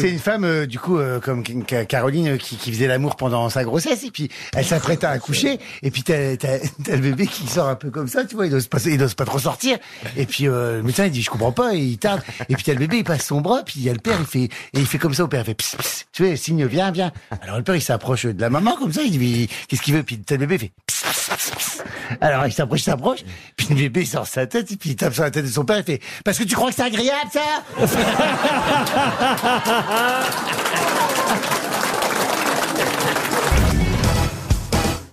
C'est une femme, euh, du coup, euh, comme Ca- Caroline, euh, qui, qui faisait l'amour pendant sa grossesse, et puis elle s'apprête à accoucher, et puis t'as t'as- t'as le bébé qui sort un peu comme ça, tu vois, il n'ose pas, il pas trop sortir, et puis euh, le médecin il dit je comprends pas, et il tarde, et puis t'as le bébé, il passe son bras, puis il y a le père, il fait, et il fait comme ça au père, il fait pss, pss, tu vois, signe viens, viens. Alors le père il s'approche de la maman comme ça, il dit qu'est-ce qu'il veut, puis t'as le bébé, il fait pss. Alors il s'approche, il s'approche, puis le bébé sort sa tête, et puis il tape sur la tête de son père, il fait parce que tu crois que c'est agréable ça?